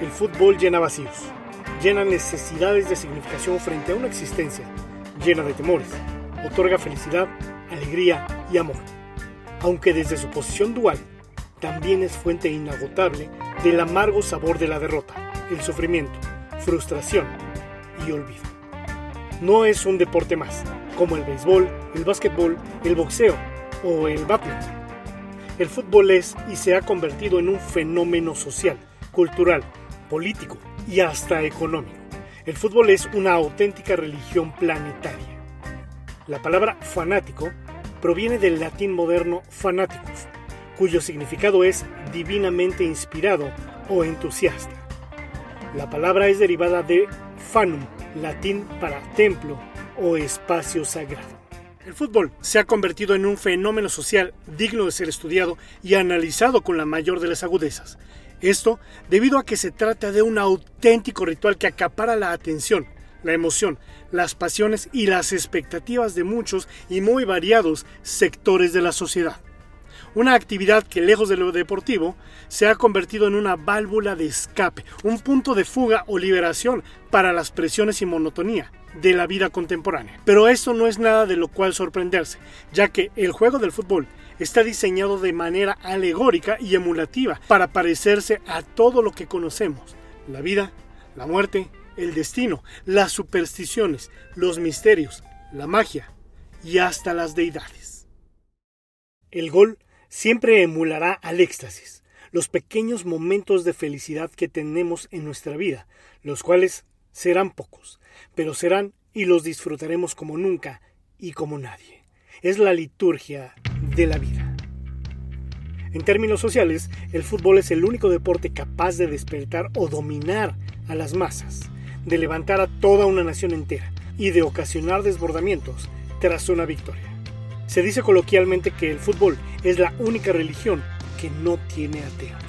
El fútbol llena vacíos, llena necesidades de significación frente a una existencia llena de temores, otorga felicidad, alegría y amor, aunque desde su posición dual también es fuente inagotable del amargo sabor de la derrota, el sufrimiento, frustración y olvido. No es un deporte más, como el béisbol, el básquetbol, el boxeo o el badminton. El fútbol es y se ha convertido en un fenómeno social, cultural, político y hasta económico. El fútbol es una auténtica religión planetaria. La palabra fanático proviene del latín moderno fanaticus, cuyo significado es divinamente inspirado o entusiasta. La palabra es derivada de fanum, latín para templo o espacio sagrado. El fútbol se ha convertido en un fenómeno social digno de ser estudiado y analizado con la mayor de las agudezas. Esto debido a que se trata de un auténtico ritual que acapara la atención, la emoción, las pasiones y las expectativas de muchos y muy variados sectores de la sociedad. Una actividad que lejos de lo deportivo se ha convertido en una válvula de escape, un punto de fuga o liberación para las presiones y monotonía de la vida contemporánea. Pero esto no es nada de lo cual sorprenderse, ya que el juego del fútbol está diseñado de manera alegórica y emulativa para parecerse a todo lo que conocemos, la vida, la muerte, el destino, las supersticiones, los misterios, la magia y hasta las deidades. El gol siempre emulará al éxtasis, los pequeños momentos de felicidad que tenemos en nuestra vida, los cuales serán pocos, pero serán y los disfrutaremos como nunca y como nadie. Es la liturgia de la vida. En términos sociales, el fútbol es el único deporte capaz de despertar o dominar a las masas de levantar a toda una nación entera y de ocasionar desbordamientos tras una victoria. Se dice coloquialmente que el fútbol es la única religión que no tiene ateos.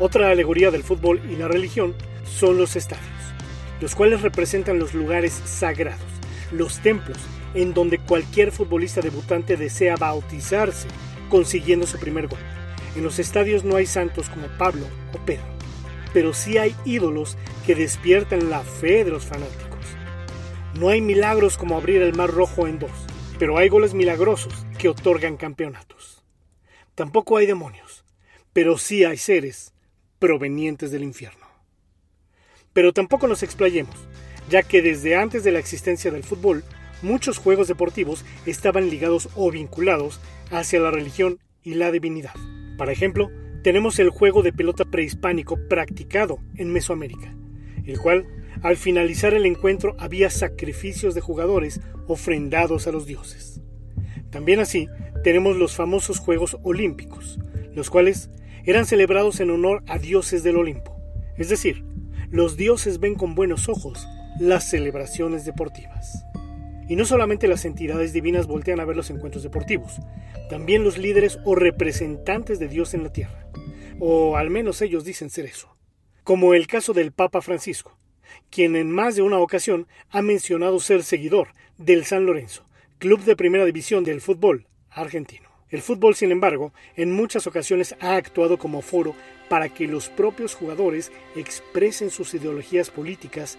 Otra alegoría del fútbol y la religión son los estadios, los cuales representan los lugares sagrados, los templos en donde cualquier futbolista debutante desea bautizarse consiguiendo su primer gol. En los estadios no hay santos como Pablo o Pedro, pero sí hay ídolos que despiertan la fe de los fanáticos. No hay milagros como abrir el mar rojo en dos, pero hay goles milagrosos que otorgan campeonatos. Tampoco hay demonios, pero sí hay seres provenientes del infierno. Pero tampoco nos explayemos, ya que desde antes de la existencia del fútbol, muchos juegos deportivos estaban ligados o vinculados hacia la religión y la divinidad. Por ejemplo, tenemos el juego de pelota prehispánico practicado en Mesoamérica, el cual, al finalizar el encuentro, había sacrificios de jugadores ofrendados a los dioses. También así, tenemos los famosos Juegos Olímpicos, los cuales eran celebrados en honor a dioses del Olimpo, es decir, los dioses ven con buenos ojos las celebraciones deportivas. Y no solamente las entidades divinas voltean a ver los encuentros deportivos, también los líderes o representantes de Dios en la tierra, o al menos ellos dicen ser eso, como el caso del Papa Francisco, quien en más de una ocasión ha mencionado ser seguidor del San Lorenzo, club de primera división del fútbol argentino. El fútbol, sin embargo, en muchas ocasiones ha actuado como foro para que los propios jugadores expresen sus ideologías políticas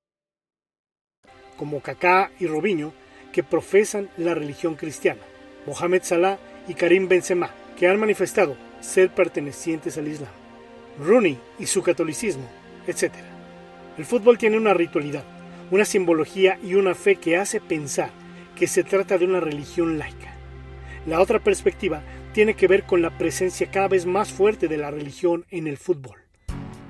Como Kaká y Robinho, que profesan la religión cristiana, Mohamed Salah y Karim Benzema, que han manifestado ser pertenecientes al Islam, Rooney y su catolicismo, etc. El fútbol tiene una ritualidad, una simbología y una fe que hace pensar que se trata de una religión laica. La otra perspectiva tiene que ver con la presencia cada vez más fuerte de la religión en el fútbol.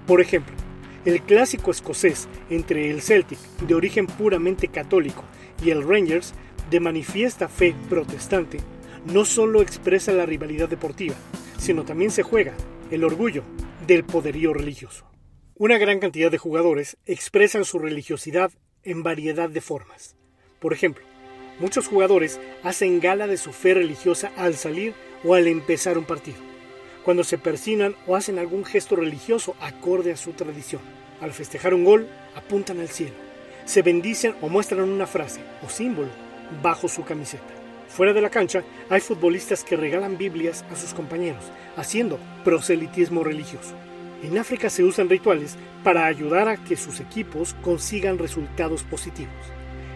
Por ejemplo, el clásico escocés entre el Celtic, de origen puramente católico, y el Rangers, de manifiesta fe protestante, no solo expresa la rivalidad deportiva, sino también se juega el orgullo del poderío religioso. Una gran cantidad de jugadores expresan su religiosidad en variedad de formas. Por ejemplo, muchos jugadores hacen gala de su fe religiosa al salir o al empezar un partido, cuando se persinan o hacen algún gesto religioso acorde a su tradición. Al festejar un gol, apuntan al cielo, se bendicen o muestran una frase o símbolo bajo su camiseta. Fuera de la cancha, hay futbolistas que regalan Biblias a sus compañeros, haciendo proselitismo religioso. En África se usan rituales para ayudar a que sus equipos consigan resultados positivos.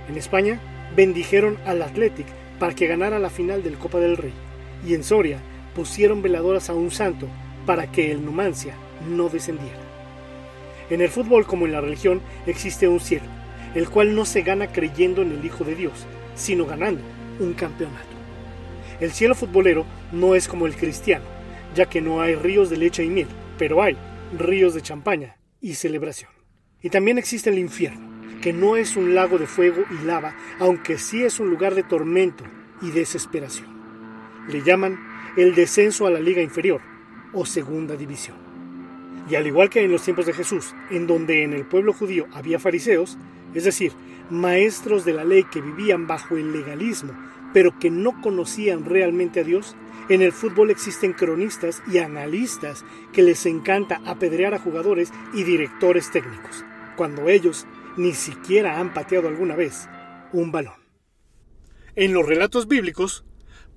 En España, bendijeron al Athletic para que ganara la final del Copa del Rey. Y en Soria, pusieron veladoras a un santo para que el Numancia no descendiera. En el fútbol como en la religión existe un cielo, el cual no se gana creyendo en el Hijo de Dios, sino ganando un campeonato. El cielo futbolero no es como el cristiano, ya que no hay ríos de leche y miel, pero hay ríos de champaña y celebración. Y también existe el infierno, que no es un lago de fuego y lava, aunque sí es un lugar de tormento y desesperación. Le llaman el descenso a la liga inferior o segunda división. Y al igual que en los tiempos de Jesús, en donde en el pueblo judío había fariseos, es decir, maestros de la ley que vivían bajo el legalismo, pero que no conocían realmente a Dios, en el fútbol existen cronistas y analistas que les encanta apedrear a jugadores y directores técnicos, cuando ellos ni siquiera han pateado alguna vez un balón. En los relatos bíblicos,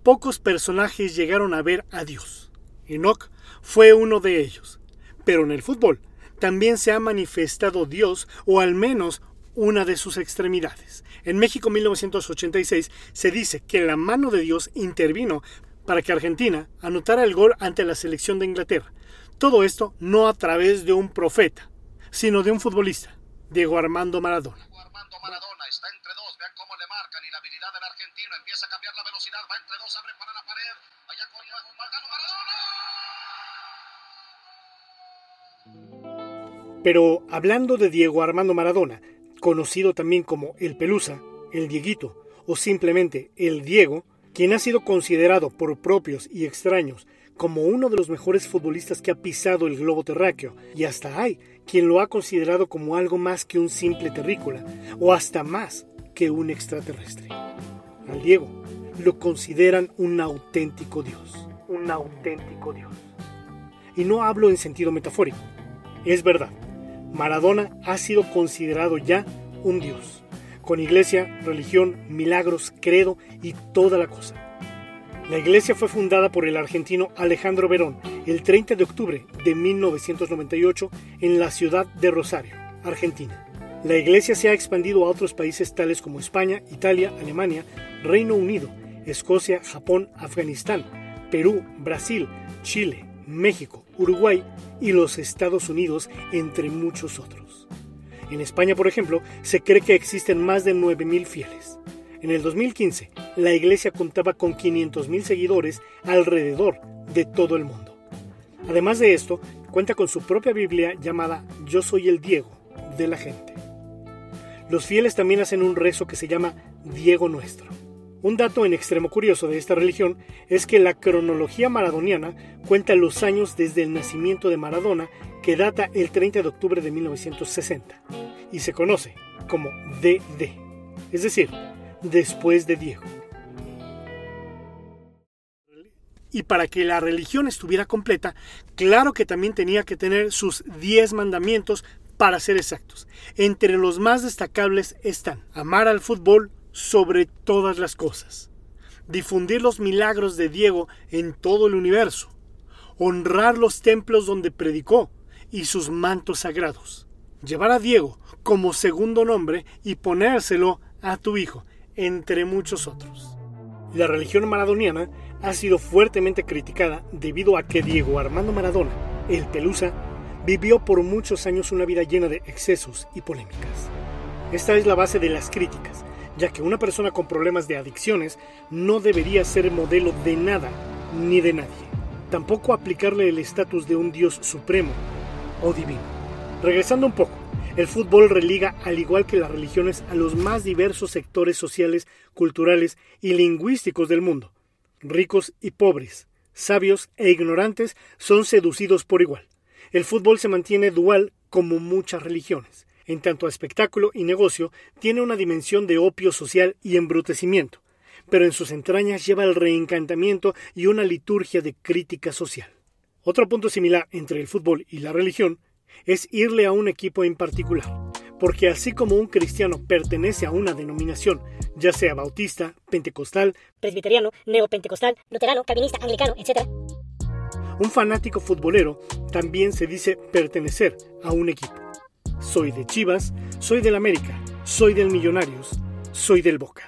pocos personajes llegaron a ver a Dios. Enoch fue uno de ellos. Pero en el fútbol también se ha manifestado Dios, o al menos una de sus extremidades. En México 1986 se dice que la mano de Dios intervino para que Argentina anotara el gol ante la selección de Inglaterra. Todo esto no a través de un profeta, sino de un futbolista, Diego Armando Maradona. Empieza a cambiar la velocidad, va entre dos, abre para la pared, con Maradona. Pero hablando de Diego Armando Maradona, conocido también como el Pelusa, el Dieguito o simplemente el Diego, quien ha sido considerado por propios y extraños como uno de los mejores futbolistas que ha pisado el globo terráqueo, y hasta hay quien lo ha considerado como algo más que un simple terrícola, o hasta más que un extraterrestre. Al Diego lo consideran un auténtico Dios, un auténtico Dios. Y no hablo en sentido metafórico, es verdad, Maradona ha sido considerado ya un Dios con iglesia, religión, milagros, credo y toda la cosa. La iglesia fue fundada por el argentino Alejandro Verón el 30 de octubre de 1998 en la ciudad de Rosario, Argentina. La iglesia se ha expandido a otros países tales como España, Italia, Alemania, Reino Unido, Escocia, Japón, Afganistán, Perú, Brasil, Chile, México, Uruguay y los Estados Unidos, entre muchos otros. En España, por ejemplo, se cree que existen más de 9.000 fieles. En el 2015, la iglesia contaba con 500.000 seguidores alrededor de todo el mundo. Además de esto, cuenta con su propia Biblia llamada Yo soy el Diego de la gente. Los fieles también hacen un rezo que se llama Diego Nuestro. Un dato en extremo curioso de esta religión es que la cronología maradoniana cuenta los años desde el nacimiento de Maradona, que data el 30 de octubre de 1960, y se conoce como DD, es decir, después de Diego. Y para que la religión estuviera completa, claro que también tenía que tener sus 10 mandamientos para ser exactos. Entre los más destacables están amar al fútbol, sobre todas las cosas, difundir los milagros de Diego en todo el universo, honrar los templos donde predicó y sus mantos sagrados, llevar a Diego como segundo nombre y ponérselo a tu hijo, entre muchos otros. La religión maradoniana ha sido fuertemente criticada debido a que Diego Armando Maradona, el Pelusa, vivió por muchos años una vida llena de excesos y polémicas. Esta es la base de las críticas, ya que una persona con problemas de adicciones no debería ser modelo de nada ni de nadie. Tampoco aplicarle el estatus de un Dios supremo o divino. Regresando un poco, el fútbol religa, al igual que las religiones, a los más diversos sectores sociales, culturales y lingüísticos del mundo. Ricos y pobres, sabios e ignorantes son seducidos por igual. El fútbol se mantiene dual como muchas religiones. En tanto a espectáculo y negocio, tiene una dimensión de opio social y embrutecimiento, pero en sus entrañas lleva el reencantamiento y una liturgia de crítica social. Otro punto similar entre el fútbol y la religión es irle a un equipo en particular, porque así como un cristiano pertenece a una denominación, ya sea bautista, pentecostal, presbiteriano, neopentecostal, luterano, calvinista, anglicano, etc., un fanático futbolero también se dice pertenecer a un equipo. Soy de Chivas, soy del América, soy del Millonarios, soy del Boca.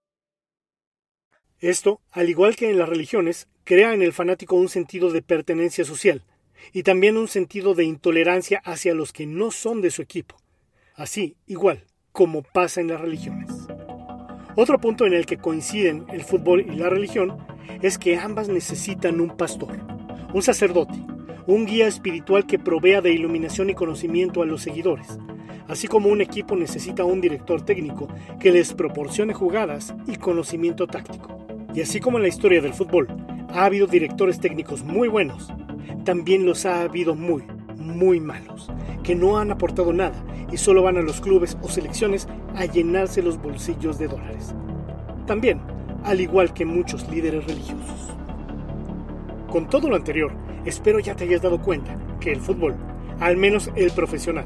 Esto, al igual que en las religiones, crea en el fanático un sentido de pertenencia social y también un sentido de intolerancia hacia los que no son de su equipo. Así, igual, como pasa en las religiones. Otro punto en el que coinciden el fútbol y la religión es que ambas necesitan un pastor, un sacerdote, un guía espiritual que provea de iluminación y conocimiento a los seguidores, así como un equipo necesita un director técnico que les proporcione jugadas y conocimiento táctico. Y así como en la historia del fútbol ha habido directores técnicos muy buenos, también los ha habido muy, muy malos, que no han aportado nada y solo van a los clubes o selecciones a llenarse los bolsillos de dólares. También, al igual que muchos líderes religiosos. Con todo lo anterior, espero ya te hayas dado cuenta que el fútbol, al menos el profesional,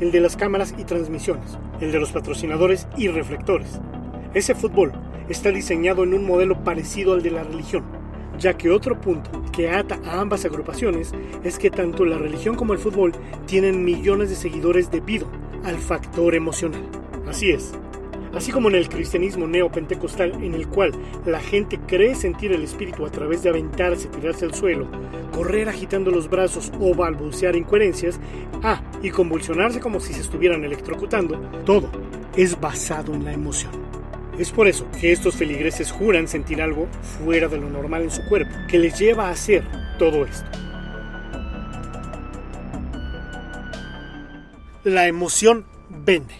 el de las cámaras y transmisiones, el de los patrocinadores y reflectores, ese fútbol está diseñado en un modelo parecido al de la religión, ya que otro punto que ata a ambas agrupaciones es que tanto la religión como el fútbol tienen millones de seguidores debido al factor emocional. Así es. Así como en el cristianismo neopentecostal, en el cual la gente cree sentir el espíritu a través de aventarse, tirarse al suelo, correr agitando los brazos o balbucear incoherencias, ah, y convulsionarse como si se estuvieran electrocutando, todo es basado en la emoción. Es por eso que estos feligreses juran sentir algo fuera de lo normal en su cuerpo, que les lleva a hacer todo esto. La emoción vende.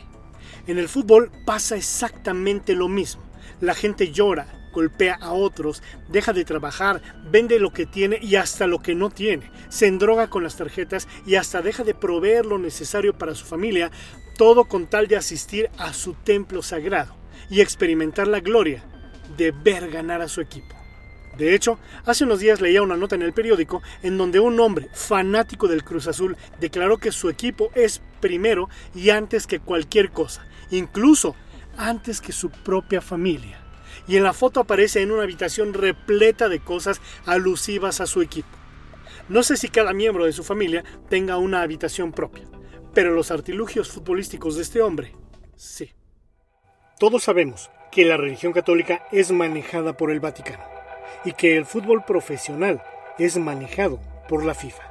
En el fútbol pasa exactamente lo mismo. La gente llora, golpea a otros, deja de trabajar, vende lo que tiene y hasta lo que no tiene, se endroga con las tarjetas y hasta deja de proveer lo necesario para su familia, todo con tal de asistir a su templo sagrado y experimentar la gloria de ver ganar a su equipo. De hecho, hace unos días leía una nota en el periódico en donde un hombre fanático del Cruz Azul declaró que su equipo es primero y antes que cualquier cosa, incluso antes que su propia familia. Y en la foto aparece en una habitación repleta de cosas alusivas a su equipo. No sé si cada miembro de su familia tenga una habitación propia, pero los artilugios futbolísticos de este hombre, sí. Todos sabemos que la religión católica es manejada por el Vaticano y que el fútbol profesional es manejado por la FIFA.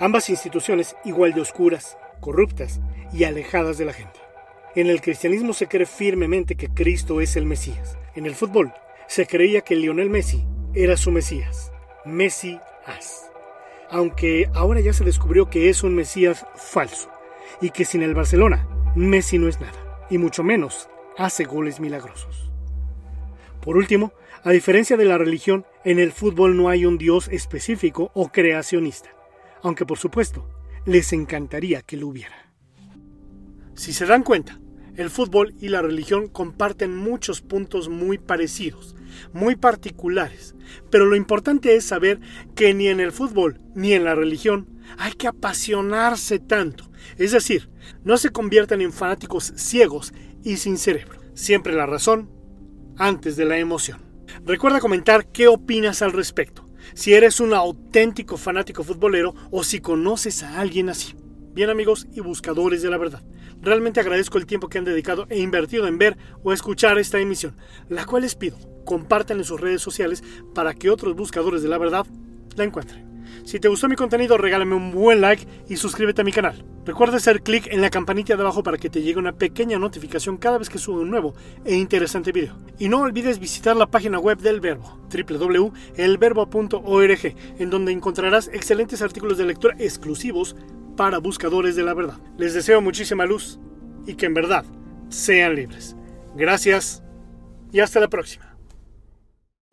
Ambas instituciones igual de oscuras, corruptas y alejadas de la gente. En el cristianismo se cree firmemente que Cristo es el Mesías. En el fútbol se creía que Lionel Messi era su Mesías. Messi as. Aunque ahora ya se descubrió que es un Mesías falso y que sin el Barcelona Messi no es nada, y mucho menos hace goles milagrosos. Por último, a diferencia de la religión, en el fútbol no hay un Dios específico o creacionista, aunque por supuesto, les encantaría que lo hubiera. Si se dan cuenta, el fútbol y la religión comparten muchos puntos muy parecidos, muy particulares, pero lo importante es saber que ni en el fútbol ni en la religión hay que apasionarse tanto, es decir, no se conviertan en fanáticos ciegos y sin cerebro. Siempre la razón antes de la emoción. Recuerda comentar qué opinas al respecto, si eres un auténtico fanático futbolero o si conoces a alguien así. Bien amigos y buscadores de la verdad, realmente agradezco el tiempo que han dedicado e invertido en ver o escuchar esta emisión, la cual les pido compartan en sus redes sociales para que otros buscadores de la verdad la encuentren. Si te gustó mi contenido, regálame un buen like y suscríbete a mi canal. Recuerda hacer clic en la campanita de abajo para que te llegue una pequeña notificación cada vez que subo un nuevo e interesante video. Y no olvides visitar la página web del Verbo, www.elverbo.org, en donde encontrarás excelentes artículos de lectura exclusivos para buscadores de la verdad. Les deseo muchísima luz y que en verdad sean libres. Gracias y hasta la próxima.